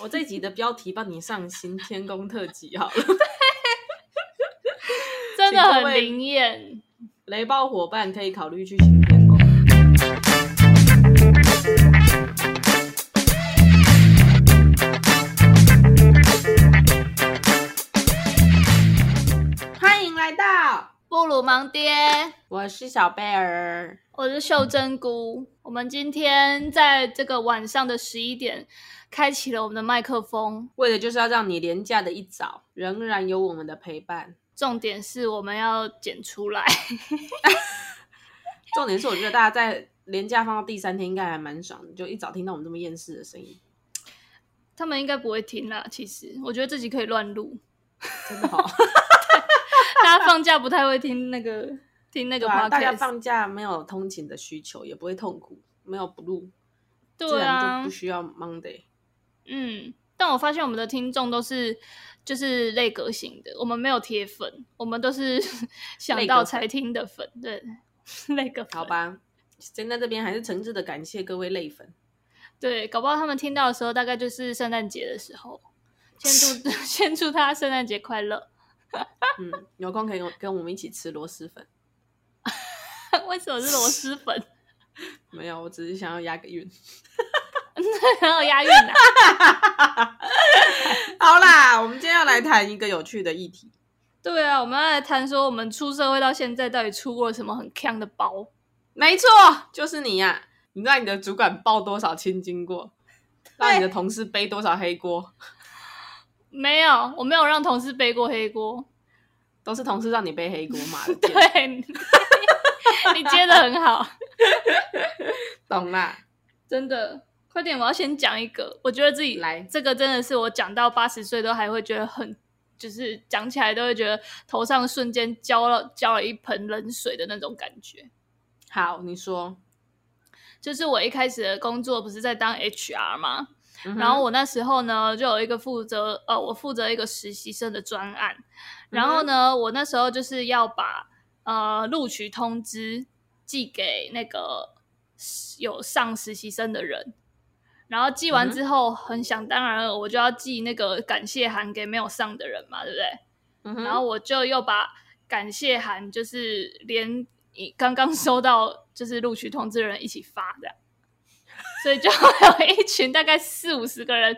我这集的标题帮你上新天宫特辑好了，真的很灵验。雷暴伙伴可以考虑去新天宫。欢迎来到布鲁盲爹，我是小贝儿，我是秀珍菇。我们今天在这个晚上的十一点。开启了我们的麦克风，为的就是要让你廉价的一早仍然有我们的陪伴。重点是我们要剪出来。重点是我觉得大家在连假放到第三天应该还蛮爽的，就一早听到我们这么厌世的声音。他们应该不会听啦，其实我觉得自己可以乱录，真的好。大家放假不太会听那个听那个 podcast，大家放假没有通勤的需求，也不会痛苦，没有不录，对啊，就不需要 Monday。嗯，但我发现我们的听众都是就是类格型的，我们没有铁粉，我们都是 想到才听的粉，对，类格。好吧，现在这边还是诚挚的感谢各位类粉。对，搞不好他们听到的时候，大概就是圣诞节的时候。先祝先祝他圣诞节快乐。嗯，有空可以跟我们一起吃螺蛳粉。为什么是螺蛳粉？没有，我只是想要押个韵。很有押韵的。好啦，我们今天要来谈一个有趣的议题。对啊，我们要来谈说，我们出社会到现在，到底出过什么很锵的包？没错，就是你呀、啊！你让你的主管抱多少青筋过？让你的同事背多少黑锅？没有，我没有让同事背过黑锅，都是同事让你背黑锅嘛。对，你接的很好，懂啦，真的。快点！我要先讲一个，我觉得自己来这个真的是我讲到八十岁都还会觉得很，就是讲起来都会觉得头上瞬间浇了浇了一盆冷水的那种感觉。好，你说，就是我一开始的工作不是在当 HR 吗？嗯、然后我那时候呢就有一个负责呃，我负责一个实习生的专案，然后呢、嗯、我那时候就是要把呃录取通知寄给那个有上实习生的人。然后寄完之后，很想当然了，我就要寄那个感谢函给没有上的人嘛，对不对？嗯、然后我就又把感谢函，就是连刚刚收到就是录取通知的人一起发，这样，所以就有一群大概四五十个人，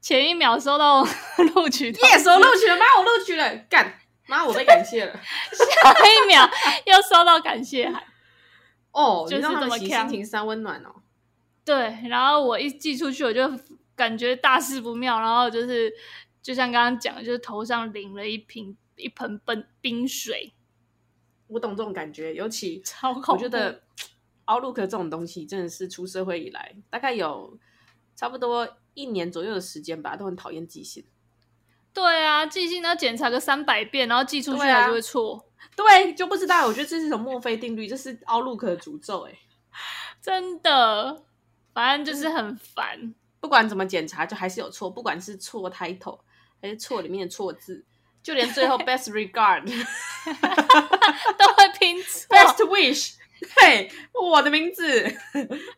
前一秒收到录取通知，耶，收录取了，妈，我录取了，干，妈，我被感谢了，下一秒又收到感谢函，哦，就是这么心情三温暖哦。对，然后我一寄出去，我就感觉大事不妙，然后就是就像刚刚讲的，就是头上淋了一瓶一盆冰冰水。我懂这种感觉，尤其超恐怖。我觉得 Outlook 这种东西真的是出社会以来，大概有差不多一年左右的时间吧，都很讨厌寄信。对啊，寄信要检查个三百遍，然后寄出去还就会错。对啊，对，就不知道。我觉得这是一种墨菲定律，这是 Outlook 的诅咒，哎，真的。反正就是很烦，不管怎么检查，就还是有错。不管是错 title 还是错里面的错字，就连最后 best regard 都会拼错。best wish，对，我的名字，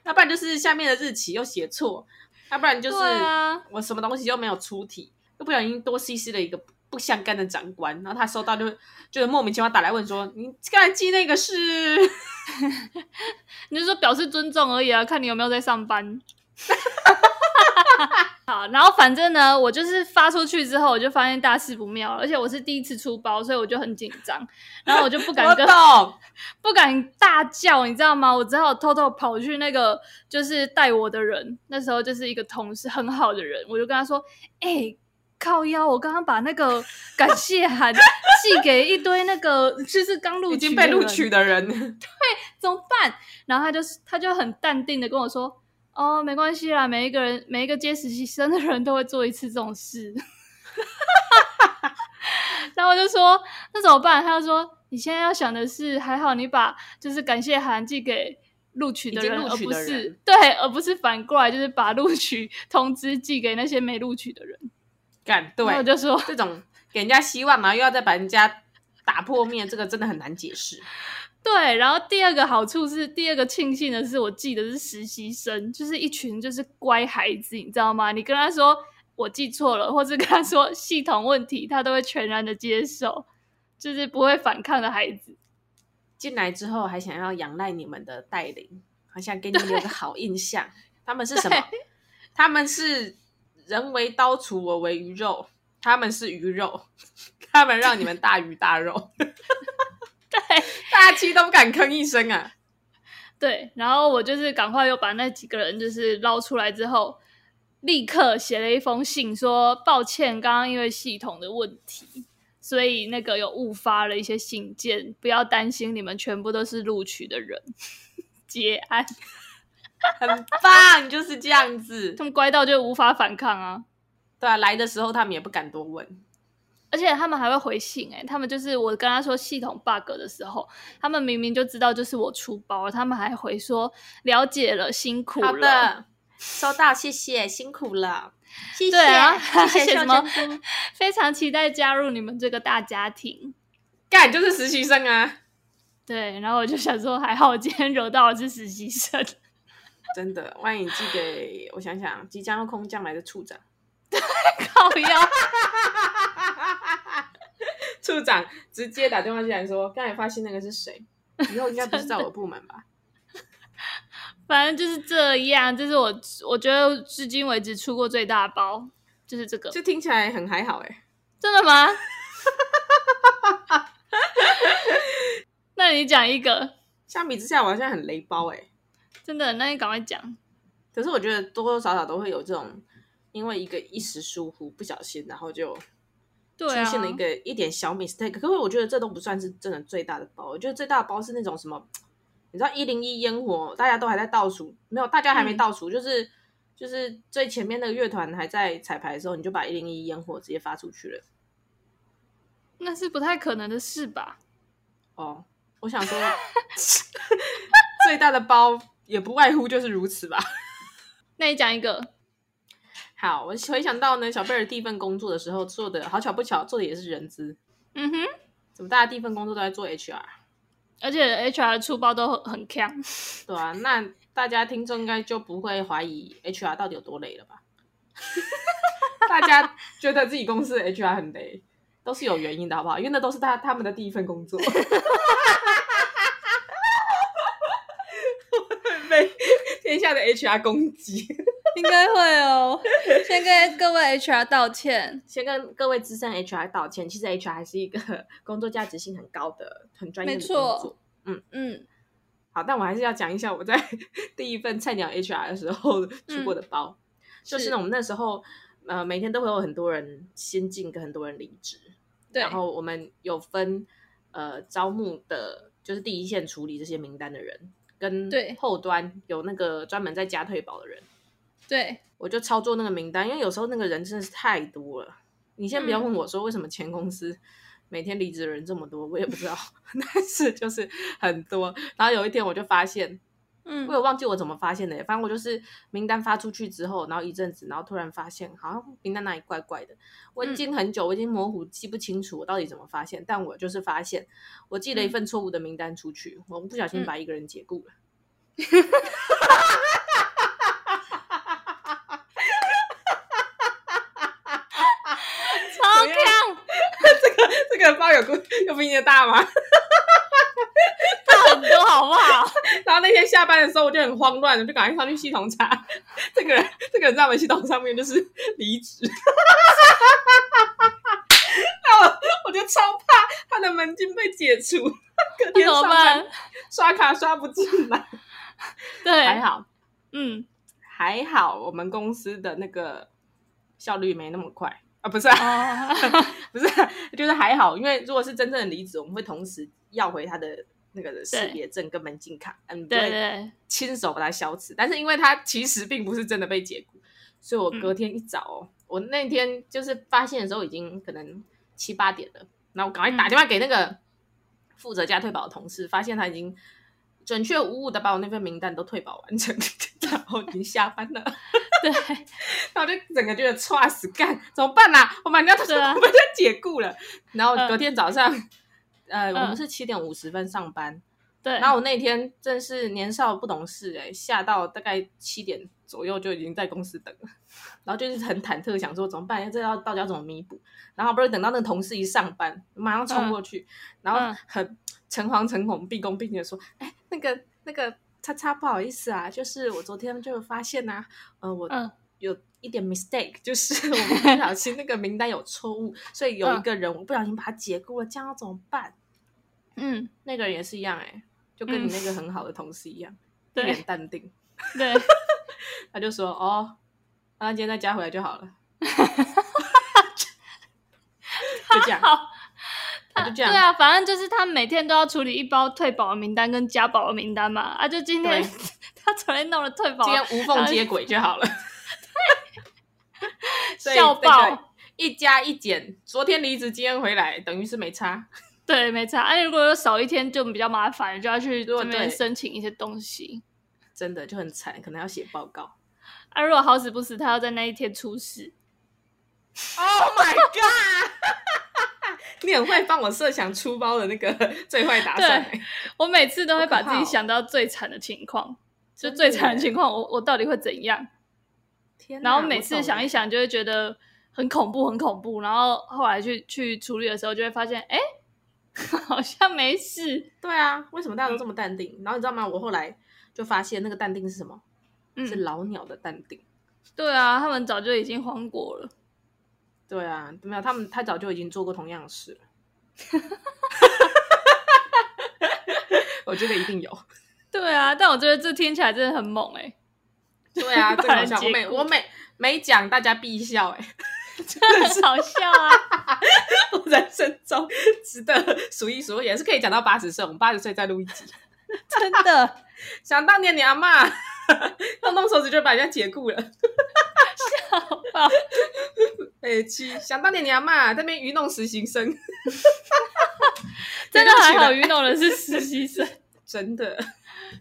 要不然就是下面的日期又写错，要不然就是我什么东西又没有出题，又不小心多 cc 了一个不相干的长官，然后他收到就就是莫名其妙打来问说：“你刚才寄那个是？” 你就说表示尊重而已啊，看你有没有在上班。好，然后反正呢，我就是发出去之后，我就发现大事不妙，而且我是第一次出包，所以我就很紧张，然后我就不敢跟，不敢大叫，你知道吗？我只好偷偷跑去那个就是带我的人，那时候就是一个同事很好的人，我就跟他说：“哎、欸。”靠腰，我刚刚把那个感谢函寄给一堆那个 就是刚录取已经被录取的人，对，怎么办？然后他就他就很淡定的跟我说：“哦，没关系啦，每一个人每一个接实习生的人都会做一次这种事。”然后我就说：“那怎么办？”他就说：“你现在要想的是，还好你把就是感谢函寄给录取的人，而不是对，而不是反过来就是把录取通知寄给那些没录取的人。”干对，我就说这种给人家希望，然后又要再把人家打破灭，这个真的很难解释。对，然后第二个好处是，第二个庆幸的是，我记得是实习生，就是一群就是乖孩子，你知道吗？你跟他说，我记错了，或者跟他说系统问题，他都会全然的接受，就是不会反抗的孩子。进来之后还想要仰赖你们的带领，好像给你们留个好印象。他们是 什么？他们是人为刀俎，我为鱼肉。他们是鱼肉，他们让你们大鱼大肉。对，大家气都不敢吭一声啊。对，然后我就是赶快又把那几个人就是捞出来之后，立刻写了一封信说抱歉，刚刚因为系统的问题，所以那个有误发了一些信件，不要担心，你们全部都是录取的人。结案，很棒，就是这样子。他们乖到就无法反抗啊。对啊，来的时候他们也不敢多问。而且他们还会回信哎、欸，他们就是我跟他说系统 bug 的时候，他们明明就知道就是我出包了，他们还回说了解了，辛苦了。好的，收到，谢谢，辛苦了，谢谢，对啊，谢谢什么？非常期待加入你们这个大家庭。干，就是实习生啊。对，然后我就想说，还好我今天惹到的是实习生。真的，万一寄给我想想，即将要空降来的处长。靠腰。处长直接打电话进来说：“刚才发现那个是谁？以后应该不是在我部门吧？” 反正就是这样，这是我我觉得至今为止出过最大包，就是这个。就听起来很还好哎，真的吗？那你讲一个。相比之下，我好像很雷包哎，真的。那你赶快讲。可是我觉得多多少少都会有这种，因为一个一时疏忽，不小心，然后就。出现了一个一点小 mistake，可是我觉得这都不算是真的最大的包。我觉得最大的包是那种什么，你知道一零一烟火，大家都还在倒数，没有，大家还没倒数，嗯、就是就是最前面那个乐团还在彩排的时候，你就把一零一烟火直接发出去了。那是不太可能的事吧？哦，我想说，最大的包也不外乎就是如此吧。那你讲一个。好，我回想到呢，小贝尔第一份工作的时候做的好巧不巧，做的也是人资。嗯哼，怎么大家第一份工作都在做 HR，而且 HR 的出包都很很强。对啊，那大家听众应该就不会怀疑 HR 到底有多累了吧？大家觉得自己公司的 HR 很累，都是有原因的，好不好？因为那都是他他们的第一份工作。被天下的 HR 攻击。应该会哦，先跟各位 HR 道歉，先跟各位资深 HR 道歉。其实 HR 还是一个工作价值性很高的、很专业的工作。嗯嗯，好，但我还是要讲一下我在 第一份菜鸟 HR 的时候出过的包，嗯、就是呢，我们那时候呃每天都会有很多人先进，跟很多人离职。对，然后我们有分呃招募的，就是第一线处理这些名单的人，跟后端有那个专门在加退保的人。对，我就操作那个名单，因为有时候那个人真的是太多了。你先不要问我说为什么前公司每天离职的人这么多，我也不知道，但是就是很多。然后有一天我就发现，嗯，我有忘记我怎么发现的，反正我就是名单发出去之后，然后一阵子，然后突然发现好像名单那里怪怪的。我已经很久，我已经模糊记不清楚我到底怎么发现，但我就是发现我寄了一份错误的名单出去，我不小心把一个人解雇了。嗯 包有有比你的大吗？大很多，好不好？然后那天下班的时候，我就很慌乱，我就赶快上去系统查，这个人，这个人在我们系统上面就是离职。那我我就超怕他的门禁被解除，隔天上班刷卡刷不进来。对，还好，嗯，还好，我们公司的那个效率没那么快。啊，不是啊，oh. 不是、啊，就是还好，因为如果是真正的离职，我们会同时要回他的那个识别证跟门禁卡，嗯，对对，亲手把它消磁。但是因为他其实并不是真的被解雇，所以我隔天一早、哦，嗯、我那天就是发现的时候已经可能七八点了，然后我赶快打电话给那个负责加退保的同事，发现他已经。准确无误的把我那份名单都退保完成，然后已经下班了。对，然后我就整个觉得剉死干，怎么办啊？我们家都是我们家解雇了。然后隔天早上，呃，我们是七点五十分上班。对。然后我那天真是年少不懂事，哎，下到大概七点左右就已经在公司等了，然后就是很忐忑，想说怎么办？这要到底要怎么弥补？然后不是等到那个同事一上班，马上冲过去，嗯、然后很诚惶诚恐、毕恭毕敬的说：“哎，那个那个叉叉，不好意思啊，就是我昨天就发现呐、啊，呃，我有一点 mistake，就是 我们不小心那个名单有错误，所以有一个人我不小心把他解雇了，这样要怎么办？”嗯，那个人也是一样、欸，哎，就跟你那个很好的同事一样，一脸淡定。对。他就说：“哦，那今天再加回来就好了。”就这样，他就这样。对啊，反正就是他每天都要处理一包退保的名单跟加保的名单嘛。啊，就今天他昨天弄了退保，今天无缝接轨就好了。笑爆！一加一减，昨天离职，今天回来，等于是没差。对，没差。哎、啊，如果少一天就比较麻烦，就要去这边申请一些东西。真的就很惨，可能要写报告。啊，如果好死不死，他要在那一天出事。Oh my god！你很会帮我设想出包的那个 最坏打算。对，我每次都会把自己想到最惨的情况，就最惨的情况，我我到底会怎样？天！然后每次想一想，就会觉得很恐怖，很恐怖。然后后来去去处理的时候，就会发现，哎，好像没事。对啊，为什么大家都这么淡定？嗯、然后你知道吗？我后来。就发现那个淡定是什么？嗯、是老鸟的淡定。对啊，他们早就已经慌过了。对啊，没有他们，他早就已经做过同样的事了。我觉得一定有。对啊，但我觉得这听起来真的很猛哎、欸。对啊，真好笑。我每我每每讲大家必笑哎、欸，真的很好笑啊！我人生中值得数一数二，也是可以讲到八十岁。我们八十岁再录一集。真的，想当年你阿嬷动动手指就把人家解雇了，笑爆！哎，七，想当年你阿嬷在那边愚弄实习生，真的还好愚弄的是实习生，真的。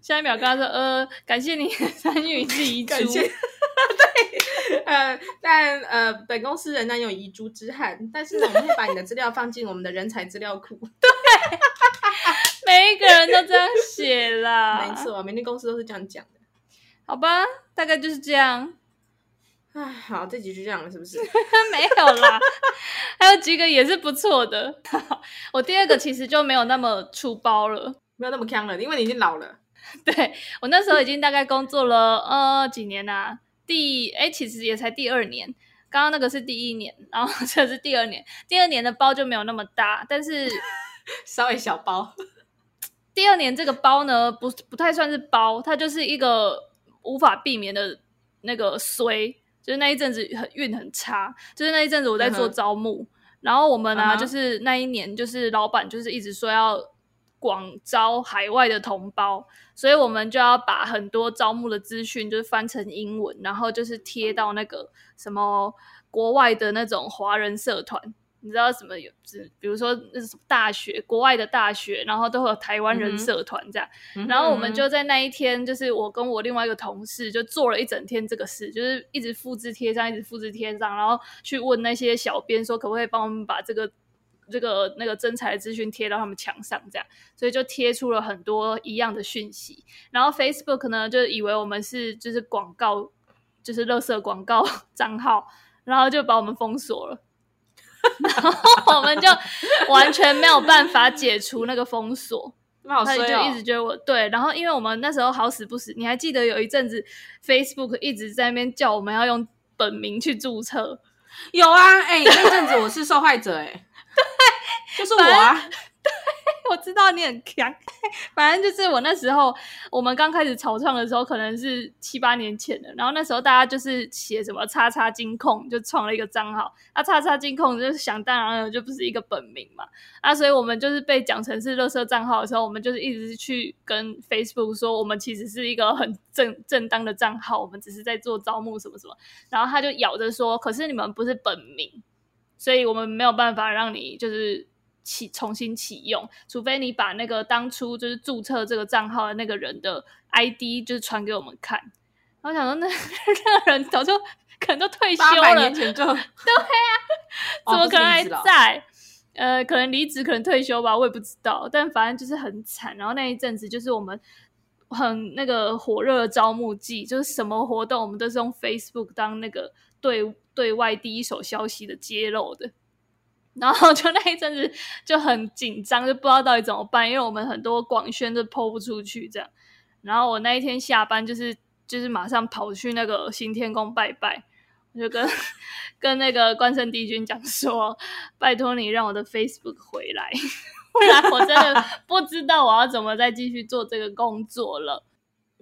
下一秒跟他说：“呃，感谢你 参与一次遗珠。” 对，呃，但呃，本公司仍然有遗珠之憾，但是呢，我们会把你的资料放进我们的人才资料库。对。每一个人都这样写啦，没错，每间公司都是这样讲的，好吧，大概就是这样。哎，好，这集就这样了，是不是？没有啦，还有几个也是不错的。我第二个其实就没有那么粗包了，没有那么锵了，因为你已经老了。对，我那时候已经大概工作了呃几年啊，第哎其实也才第二年，刚刚那个是第一年，然后这是第二年，第二年的包就没有那么大，但是 稍微小包。第二年这个包呢，不不太算是包，它就是一个无法避免的那个衰，就是那一阵子很运很差，就是那一阵子我在做招募，嗯、然后我们呢、啊，嗯、就是那一年就是老板就是一直说要广招海外的同胞，所以我们就要把很多招募的资讯就是翻成英文，然后就是贴到那个什么国外的那种华人社团。你知道什么有？比如说那是什么大学，国外的大学，然后都会有台湾人社团这样。嗯、然后我们就在那一天，就是我跟我另外一个同事就做了一整天这个事，就是一直复制贴上，一直复制贴上，然后去问那些小编说可不可以帮我们把这个这个那个征才的资讯贴到他们墙上这样。所以就贴出了很多一样的讯息。然后 Facebook 呢就以为我们是就是广告，就是垃圾广告 账号，然后就把我们封锁了。然后我们就完全没有办法解除那个封锁，他就一直觉得我对。然后因为我们那时候好死不死，你还记得有一阵子 Facebook 一直在那边叫我们要用本名去注册？有啊，哎、欸，那阵子我是受害者、欸，哎，对，就是我啊。对，我知道你很强。反正就是我那时候，我们刚开始草创的时候，可能是七八年前的。然后那时候大家就是写什么“叉叉金控”，就创了一个账号。啊，“叉叉金控”就是想当然了，就不是一个本名嘛。啊，所以我们就是被讲成是垃圾账号的时候，我们就是一直去跟 Facebook 说，我们其实是一个很正正当的账号，我们只是在做招募什么什么。然后他就咬着说：“可是你们不是本名，所以我们没有办法让你就是。”启重新启用，除非你把那个当初就是注册这个账号的那个人的 ID 就是传给我们看。然后想说那，那那个人早就可能都退休了，年前就 对啊，怎么可能还在？哦、呃，可能离职，可能退休吧，我也不知道。但反正就是很惨。然后那一阵子就是我们很那个火热的招募季，就是什么活动我们都是用 Facebook 当那个对对外第一手消息的揭露的。然后就那一阵子就很紧张，就不知道到底怎么办，因为我们很多广宣都 po 不出去这样。然后我那一天下班就是就是马上跑去那个新天宫拜拜，我就跟 跟那个关圣帝君讲说，拜托你让我的 Facebook 回来，不然我真的 不知道我要怎么再继续做这个工作了。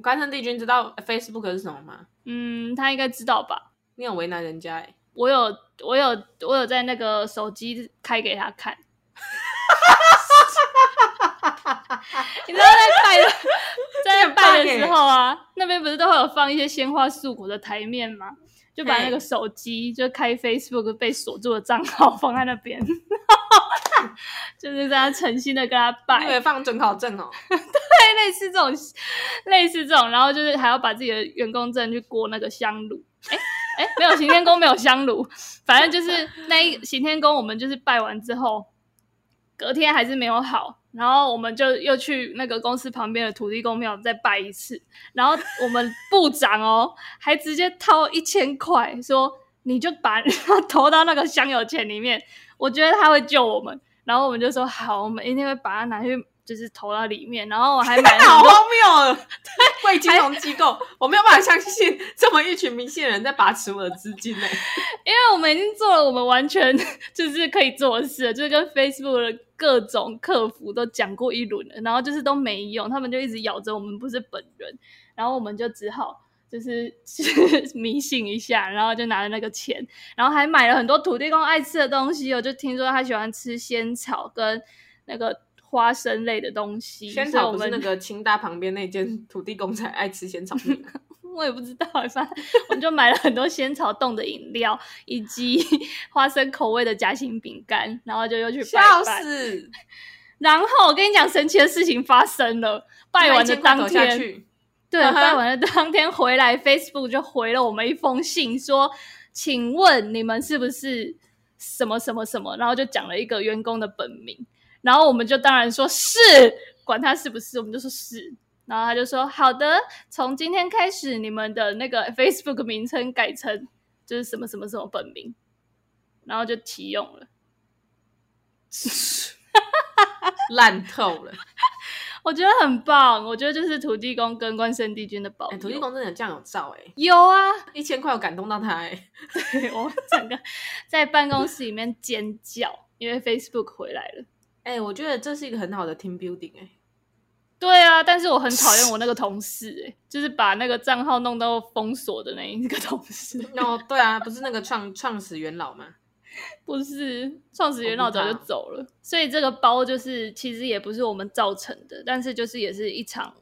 关圣帝君知道 Facebook 是什么吗？嗯，他应该知道吧？你很为难人家哎。我有，我有，我有在那个手机开给他看。你知道在拜的，在拜的时候啊，那边不是都会有放一些鲜花素果的台面吗？就把那个手机就开 Facebook 被锁住的账号放在那边，就是在他诚心的跟他拜，因为放准考证哦。对，类似这种，类似这种，然后就是还要把自己的员工证去过那个香炉。哎哎，没有行天宫，没有香炉，反正就是那一行天宫，我们就是拜完之后，隔天还是没有好，然后我们就又去那个公司旁边的土地公庙再拜一次，然后我们部长哦，还直接掏一千块，说你就把它投到那个香油钱里面，我觉得他会救我们，然后我们就说好，我们一定会把它拿去。就是投到里面，然后我还 买了好荒谬！对，贵金融机构，我没有办法相信这么一群迷信的人在把持我的资金呢。因为我们已经做了我们完全就是可以做的事了，就是跟 Facebook 的各种客服都讲过一轮了，然后就是都没用，他们就一直咬着我们不是本人，然后我们就只好就是迷信一下，然后就拿了那个钱，然后还买了很多土地公爱吃的东西。我就听说他喜欢吃仙草跟那个。花生类的东西，仙草不是那个清大旁边那间 土地公才爱吃仙草我也不知道，反正我们就买了很多仙草冻的饮料，以及 花生口味的夹心饼干，然后就又去拜拜。笑死！然后我跟你讲，神奇的事情发生了，拜完的当天，对，拜完的当天回来，Facebook 就回了我们一封信，说：“请问你们是不是什么什么什么？”然后就讲了一个员工的本名。然后我们就当然说是，管他是不是，我们就说是。然后他就说好的，从今天开始，你们的那个 Facebook 名称改成就是什么什么什么本名，然后就启用了，烂透了。我觉得很棒，我觉得就是土地公跟关圣帝君的宝、欸。土地公真的这样有照哎，有啊，一千块我感动到他哎，对，我整个在办公室里面尖叫，因为 Facebook 回来了。哎、欸，我觉得这是一个很好的 team building 哎、欸。对啊，但是我很讨厌我那个同事哎、欸，就是把那个账号弄到封锁的那一个同事。哦，对啊，不是那个创创始元老吗？不是，创始元老早就走了，所以这个包就是其实也不是我们造成的，但是就是也是一场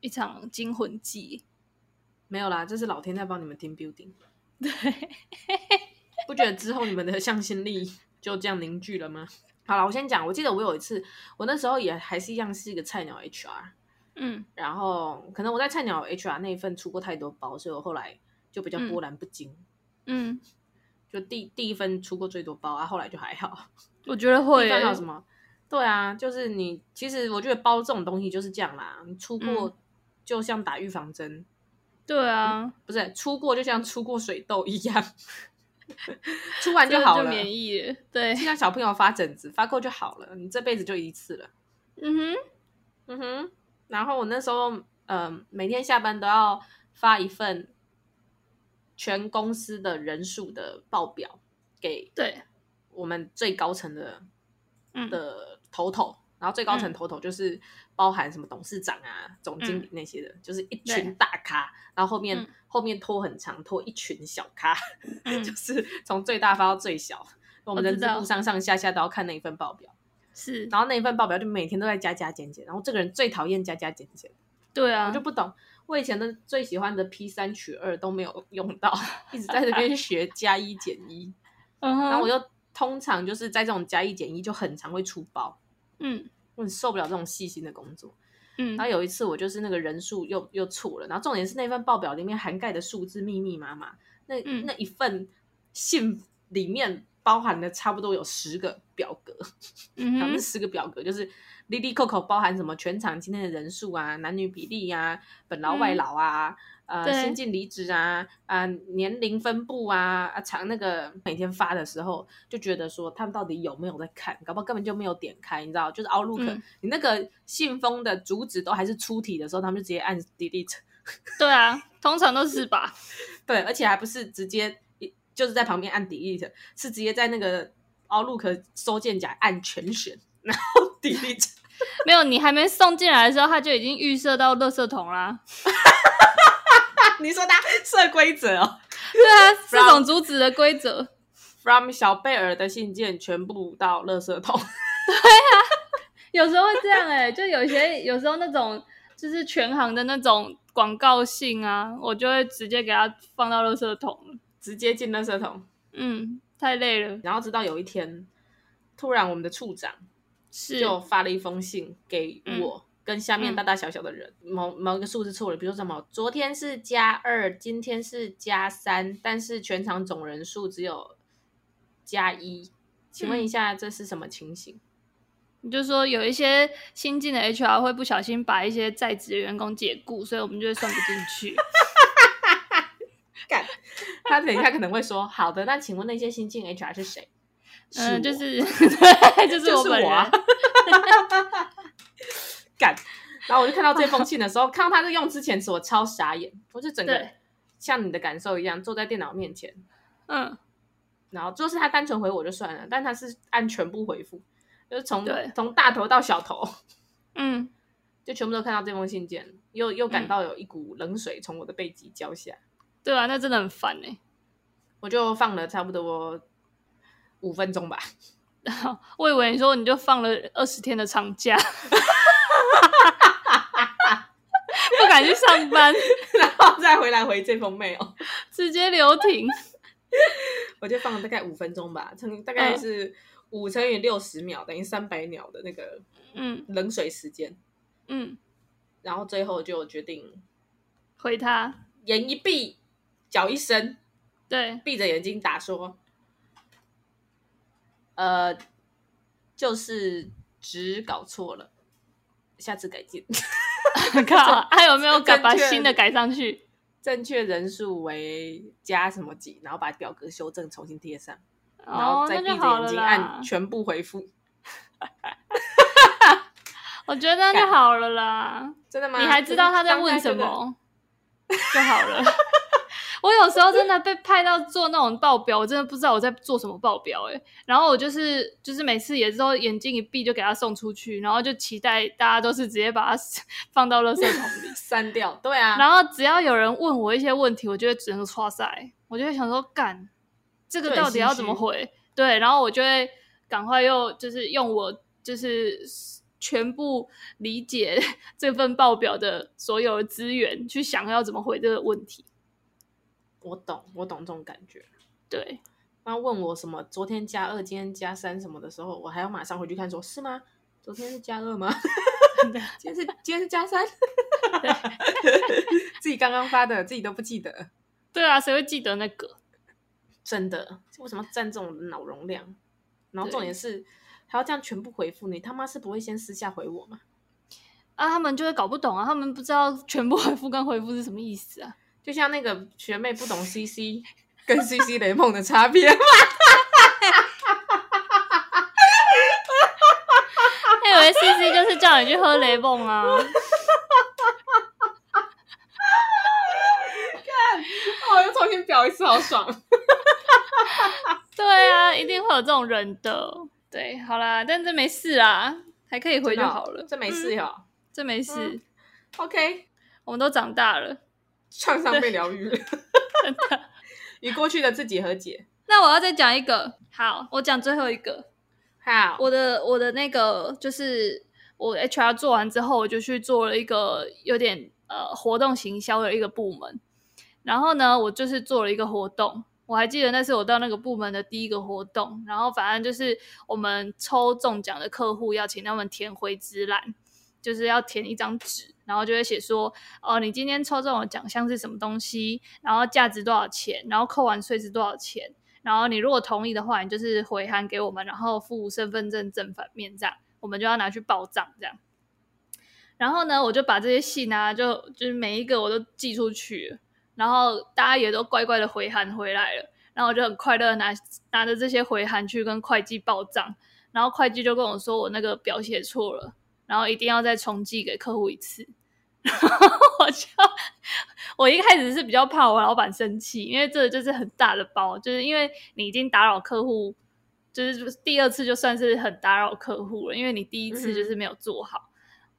一场惊魂记。没有啦，这是老天在帮你们 team building。对，不觉得之后你们的向心力就这样凝聚了吗？好了，我先讲。我记得我有一次，我那时候也还是一样是一个菜鸟 HR，嗯，然后可能我在菜鸟 HR 那一份出过太多包，所以我后来就比较波澜不惊，嗯，就第第一份出过最多包啊，后来就还好。我觉得会还有什么？对啊，就是你其实我觉得包这种东西就是这样啦，你出过就像打预防针，对啊，不是出过就像出过水痘一样。出完就好了，就免疫了。对，就像小朋友发疹子，发够就好了。你这辈子就一次了。嗯哼，嗯哼。然后我那时候，呃，每天下班都要发一份全公司的人数的报表给对我们最高层的的头头。然后最高层头头就是包含什么董事长啊、嗯、总经理那些的，就是一群大咖。然后后面、嗯、后面拖很长，拖一群小咖，嗯、就是从最大发到最小。我们人资部上上下下都要看那一份报表。是，然后那一份报表就每天都在加加减减。然后这个人最讨厌加加减减。对啊，我就不懂，我以前的最喜欢的 P 三取二都没有用到，一直在这边 学加一减一。然后我就通常就是在这种加一减一就很常会出包。嗯，我很受不了这种细心的工作。嗯，然后有一次我就是那个人数又又错了，然后重点是那份报表里面涵盖的数字密密麻麻，那、嗯、那一份信里面包含了差不多有十个表格，嗯，然后那十个表格就是 Lily Coco 包含什么全场今天的人数啊、男女比例啊、本劳外劳啊。嗯呃，先进离职啊，啊、呃，年龄分布啊，啊，长那个每天发的时候，就觉得说他们到底有没有在看，搞不好根本就没有点开，你知道？就是 Outlook，、嗯、你那个信封的主旨都还是出题的时候，他们就直接按 Delete。对啊，通常都是吧。对，而且还不是直接就是在旁边按 Delete，是直接在那个 Outlook 收件夹按全选，然后 Delete。没有，你还没送进来的时候，他就已经预设到垃圾桶啦。你说他设规则哦？对啊，这种阻止的规则。From 小贝尔的信件全部到垃圾桶。对啊，有时候会这样哎、欸，就有些有时候那种就是全行的那种广告信啊，我就会直接给他放到垃圾桶，直接进垃圾桶。嗯，太累了。然后直到有一天，突然我们的处长是就发了一封信给我。嗯跟下面大大小小的人，嗯、某某一个数字错了，比如说什么，昨天是加二，今天是加三，但是全场总人数只有加一，请问一下这是什么情形？你、嗯、就说有一些新进的 HR 会不小心把一些在职的员工解雇，所以我们就会算不进去。干，他等一下可能会说，好的，那请问那些新进 HR 是谁？嗯，就是，就是我本人。干，然后我就看到这封 信的时候，看到他在用之前词，我超傻眼。我就整个像你的感受一样，坐在电脑面前，嗯，然后就是他单纯回我就算了，但他是按全部回复，就是从从大头到小头，嗯，就全部都看到这封信件，又又感到有一股冷水从我的背脊浇下。对啊，那真的很烦哎。我就放了差不多五分钟吧。我以为你说你就放了二十天的长假。不敢去上班，然后再回来回这封 mail，直接留停。我就放了大概五分钟吧，乘大概是五乘以六十秒，等于三百秒的那个嗯。冷水时间。嗯，然后最后就决定回他，眼一闭，脚一伸，对，闭着眼睛打说，呃，就是只搞错了。下次改进。靠，还有没有改？把新的改上去。正确人数为加什么几？然后把表格修正，重新贴上，然后再闭着眼睛按全部回复。我觉得那就好了啦。真的吗？你还知道他在问什么？就好了。我有时候真的被派到做那种报表，我真的不知道我在做什么报表哎。然后我就是就是每次也是说眼睛一闭就给他送出去，然后就期待大家都是直接把它 放到垃圾桶里 删掉。对啊。然后只要有人问我一些问题，我就会只能剉赛，我就会想说干这个到底要怎么回？对，然后我就会赶快又就是用我就是全部理解 这份报表的所有的资源去想要怎么回这个问题。我懂，我懂这种感觉。对，他问我什么昨天加二，今天加三什么的时候，我还要马上回去看说，说是吗？昨天是加二吗？今天是今天是加三？自己刚刚发的，自己都不记得。对啊，谁会记得那个？真的，为什么占这种脑容量？然后重点是还要这样全部回复你，他妈是不会先私下回我吗？啊，他们就会搞不懂啊，他们不知道全部回复跟回复是什么意思啊。就像那个学妹不懂 CC 跟 CC 雷梦的差别，他以为 CC 就是叫你去喝雷梦啊！看，我又重新表一次，好爽！对啊，一定会有这种人的。对，好啦，但这没事啊，还可以回就好了。这没事哟、嗯，这没事。嗯、OK，我们都长大了。创伤被疗愈了，与过去的自己和解。那我要再讲一个，好，我讲最后一个。好，我的我的那个就是我 HR 做完之后，我就去做了一个有点呃活动行销的一个部门。然后呢，我就是做了一个活动，我还记得那是我到那个部门的第一个活动。然后反正就是我们抽中奖的客户要请他们填回执栏，就是要填一张纸。然后就会写说，哦，你今天抽中的奖项是什么东西？然后价值多少钱？然后扣完税是多少钱？然后你如果同意的话，你就是回函给我们，然后附身份证正反面这样，我们就要拿去报账这样。然后呢，我就把这些信啊，就就是每一个我都寄出去，然后大家也都乖乖的回函回来了，然后我就很快乐拿拿着这些回函去跟会计报账，然后会计就跟我说我那个表写错了，然后一定要再重寄给客户一次。然 后我就我一开始是比较怕我老板生气，因为这个就是很大的包，就是因为你已经打扰客户，就是第二次就算是很打扰客户了，因为你第一次就是没有做好。嗯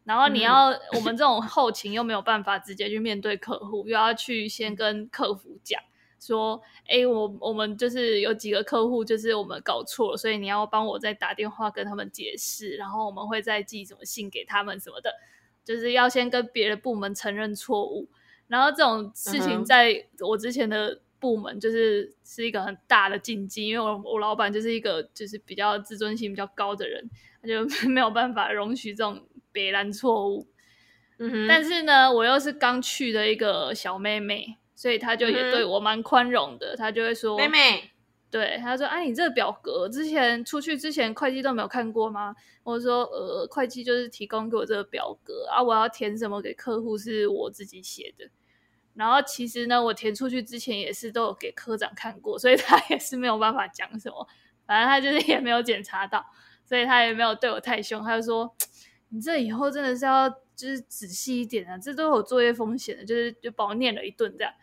然后你要、嗯、我们这种后勤又没有办法直接去面对客户，又要去先跟客服讲说，哎，我我们就是有几个客户就是我们搞错了，所以你要帮我再打电话跟他们解释，然后我们会再寄什么信给他们什么的，就是要先跟别的部门承认错误。然后这种事情在我之前的部门就是是一个很大的禁忌，因为我我老板就是一个就是比较自尊心比较高的人，他就 没有办法容许这种。别人错误，嗯哼，但是呢，我又是刚去的一个小妹妹，所以她就也对我蛮宽容的。她、嗯、就会说：“妹妹，对，他说，哎、你这个表格之前出去之前，会计都没有看过吗？”我说：“呃，会计就是提供给我这个表格啊，我要填什么给客户是我自己写的。然后其实呢，我填出去之前也是都有给科长看过，所以他也是没有办法讲什么。反正他就是也没有检查到，所以他也没有对我太凶。他就说。”你这以后真的是要就是仔细一点啊，这都有作业风险的，就是就把我念了一顿这样。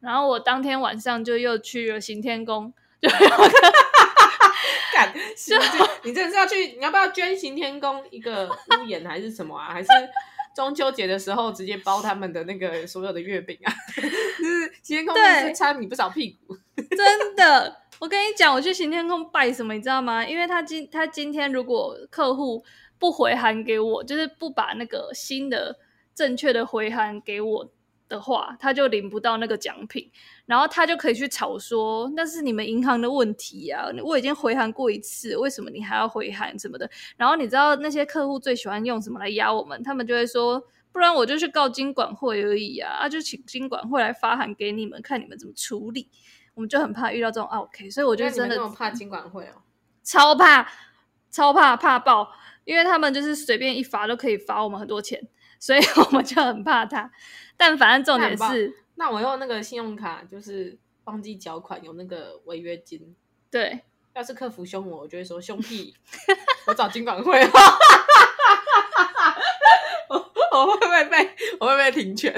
然后我当天晚上就又去了行天宫，就 干，就你真的是要去？你要不要捐行天宫一个屋檐还是什么啊？还是中秋节的时候直接包他们的那个所有的月饼啊？就是行天宫真是擦你不少屁股，真的。我跟你讲，我去行天宫拜什么，你知道吗？因为他今他今天如果客户。不回函给我，就是不把那个新的正确的回函给我的话，他就领不到那个奖品，然后他就可以去吵说那是你们银行的问题啊！我已经回函过一次，为什么你还要回函什么的？然后你知道那些客户最喜欢用什么来压我们？他们就会说，不然我就去告金管会而已啊！啊，就请金管会来发函给你们，看你们怎么处理。我们就很怕遇到这种 OK，所以我就真的怕金管会哦，超怕，超怕，怕爆。因为他们就是随便一罚都可以罚我们很多钱，所以我们就很怕他。但反正重点是，那我用那个信用卡就是忘记缴款，有那个违约金。对，要是客服凶我，我就会说凶屁，我找金管会。我 我会不会被我会不会停权？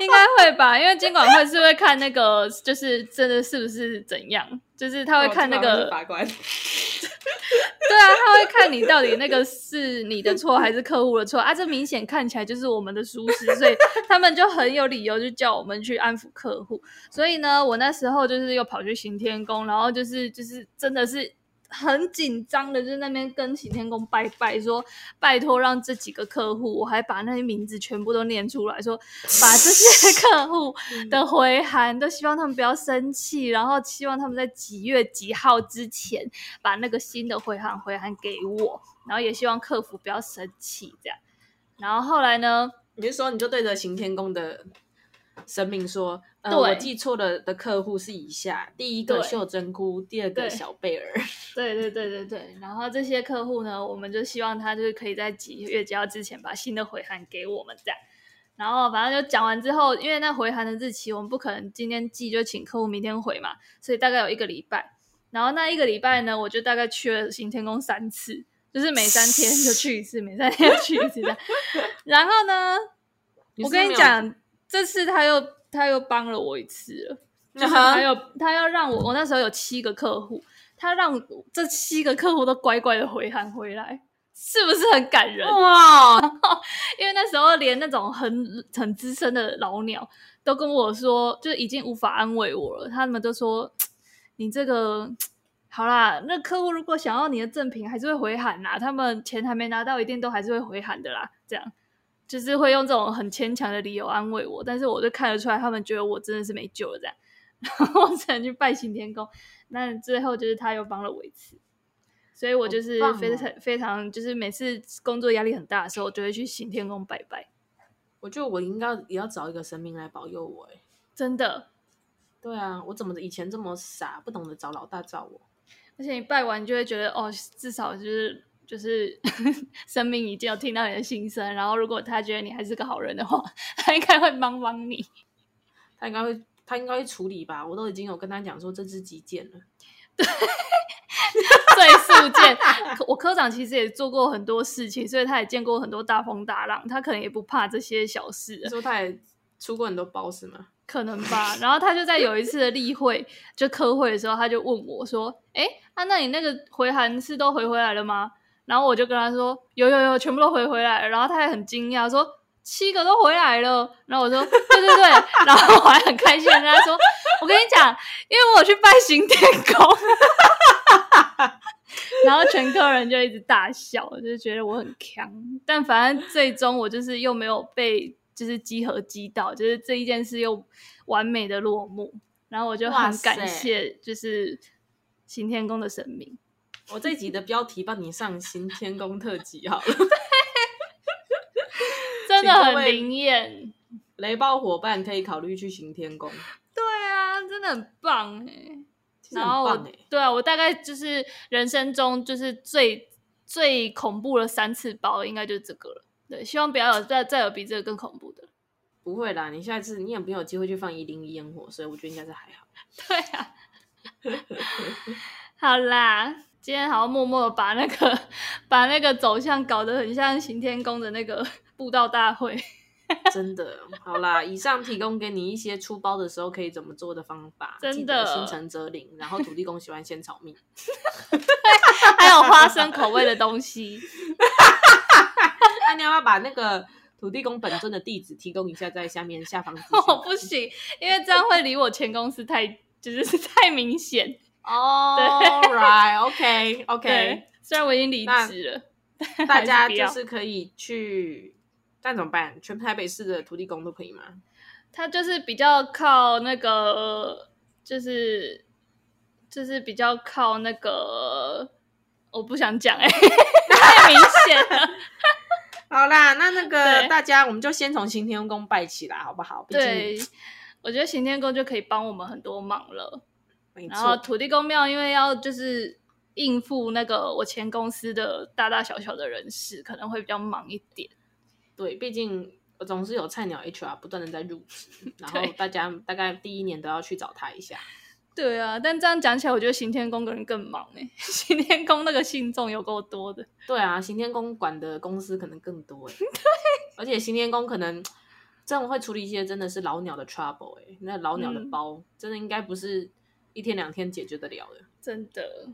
应该会吧，因为金管会是会看那个，就是真的是不是怎样，就是他会看那个法官。对啊，他会看你到底那个是你的错还是客户的错啊？这明显看起来就是我们的疏失，所以他们就很有理由就叫我们去安抚客户。所以呢，我那时候就是又跑去行天宫，然后就是就是真的是。很紧张的，就在那边跟行天宫拜拜，说拜托让这几个客户，我还把那些名字全部都念出来，说 把这些客户的回函都希望他们不要生气，然后希望他们在几月几号之前把那个新的回函回函给我，然后也希望客服不要生气，这样。然后后来呢，你就说你就对着行天宫的。神明说：“呃，对我记错了的客户是以下：第一个秀珍菇，第二个小贝儿。对对对对对。然后这些客户呢，我们就希望他就是可以在几月几号之前把新的回函给我们这样。然后反正就讲完之后，因为那回函的日期我们不可能今天寄，就请客户明天回嘛，所以大概有一个礼拜。然后那一个礼拜呢，我就大概去了行天宫三次，就是每三天就去一次，每三天就去一次。然后呢，我跟你讲。”这次他又他又帮了我一次了，就是他又他要让我，我那时候有七个客户，他让这七个客户都乖乖的回函回来，是不是很感人哇？因为那时候连那种很很资深的老鸟都跟我说，就已经无法安慰我了。他们都说你这个好啦，那客户如果想要你的赠品，还是会回函啦。他们钱还没拿到，一定都还是会回函的啦。这样。就是会用这种很牵强的理由安慰我，但是我就看得出来，他们觉得我真的是没救了这样，然后我只能去拜行天宫。那最后就是他又帮了我一次，所以我就是非常、哦、非常，就是每次工作压力很大的时候，我就会去行天宫拜拜。我觉得我应该也要找一个神明来保佑我，哎，真的，对啊，我怎么以前这么傻，不懂得找老大罩我？而且你拜完就会觉得，哦，至少就是就是 生命已经有听到你的心声。然后如果他觉得你还是个好人的话，他应该会帮帮你。他应该会，他应该会处理吧？我都已经有跟他讲说这支急件了。对，最速件。我科长其实也做过很多事情，所以他也见过很多大风大浪，他可能也不怕这些小事。你说他也出过很多包是吗？可能吧。然后他就在有一次的例会，就科会的时候，他就问我说：“哎、欸，啊，那你那个回函是都回回来了吗？”然后我就跟他说：“有有有，全部都回回来了。”然后他还很惊讶说：“七个都回来了。”然后我说：“对对对。”然后我还很开心的跟他说：“我跟你讲，因为我去拜行天宫。”然后全科人就一直大笑，就是觉得我很强。但反正最终我就是又没有被。就是集合击倒，就是这一件事又完美的落幕，然后我就很感谢，就是行天宫的神明。我这一集的标题帮你上新天宫特辑好了，真的很灵验。雷暴伙伴可以考虑去行天宫。对啊，真的很棒哎、欸！然后我对啊，我大概就是人生中就是最最恐怖的三次包，应该就是这个了。对，希望不要有再再有比这个更恐怖的。不会啦，你下次你也没有机会去放一零一烟火，所以我觉得应该是还好。对啊，好啦，今天好像默默的把那个 把那个走向搞得很像行天宫的那个 布道大会。真的，好啦，以上提供给你一些出包的时候可以怎么做的方法。真的，心诚则灵，然后土地公喜欢仙草蜜，还有花生口味的东西。那你要不要把那个土地公本尊的地址提供一下，在下面下方？哦，不行，因为这样会离我前公司太，就是太明显哦。Oh, 对，right，OK，OK。Okay, okay, okay. 虽然我已经离职了，大家就是可以去，但怎么办？全台北市的土地公都可以吗？他就是比较靠那个，就是就是比较靠那个，我不想讲哎、欸，太明显了。好啦，那那个大家，我们就先从行天宫拜起来，好不好？对，我觉得行天宫就可以帮我们很多忙了。然后土地公庙，因为要就是应付那个我前公司的大大小小的人事，可能会比较忙一点。对，毕竟我总是有菜鸟 HR 不断的在入职，然后大家大概第一年都要去找他一下。对啊，但这样讲起来，我觉得行天宫的人更忙哎。行天宫那个信众有够多的。对啊，行天宫管的公司可能更多哎。对，而且行天宫可能这种会处理一些真的是老鸟的 trouble 哎，那老鸟的包、嗯、真的应该不是一天两天解决得了的。真的。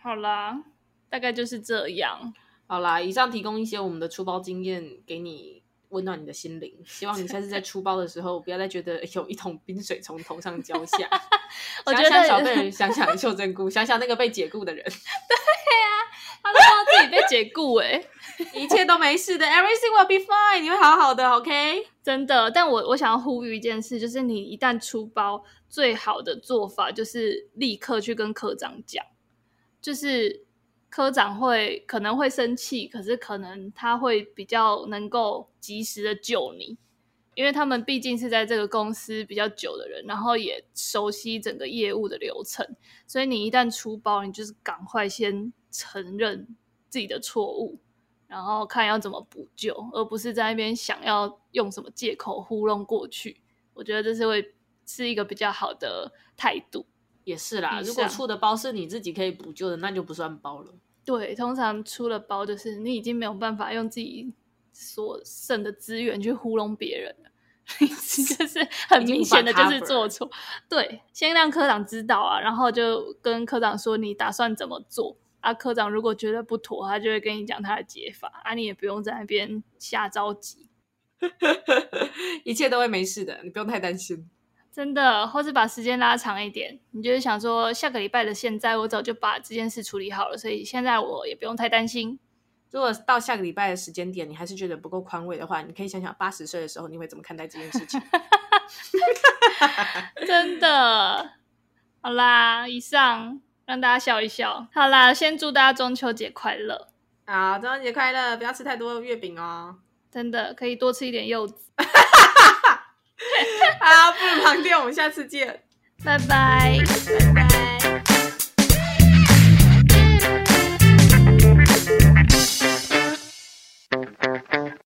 好啦，大概就是这样。好啦，以上提供一些我们的出包经验给你。温暖你的心灵，希望你下次在出包的时候，不要再觉得有一桶冰水从头上浇下。我觉得想想小贝，想想秀珍菇，想想那个被解雇的人。对呀、啊，他都知道自己被解雇，哎，一切都没事的，Everything will be fine，你会好好的，OK？真的，但我我想要呼吁一件事，就是你一旦出包，最好的做法就是立刻去跟科长讲，就是。科长会可能会生气，可是可能他会比较能够及时的救你，因为他们毕竟是在这个公司比较久的人，然后也熟悉整个业务的流程，所以你一旦出包，你就是赶快先承认自己的错误，然后看要怎么补救，而不是在那边想要用什么借口糊弄过去。我觉得这是会是一个比较好的态度。也是啦，如果出的包是你自己可以补救的，那就不算包了。对，通常出了包就是你已经没有办法用自己所剩的资源去糊弄别人了，就是很明显的就是做错。对，先让科长知道啊，然后就跟科长说你打算怎么做啊？科长如果觉得不妥，他就会跟你讲他的解法啊，你也不用在那边瞎着急，一切都会没事的，你不用太担心。真的，或是把时间拉长一点，你就是想说，下个礼拜的现在，我早就把这件事处理好了，所以现在我也不用太担心。如果到下个礼拜的时间点，你还是觉得不够宽慰的话，你可以想想八十岁的时候你会怎么看待这件事情。真的，好啦，以上让大家笑一笑。好啦，先祝大家中秋节快乐。好，中秋节快乐，不要吃太多月饼哦。真的，可以多吃一点柚子。好，不如旁听，我们下次见，拜拜，拜拜。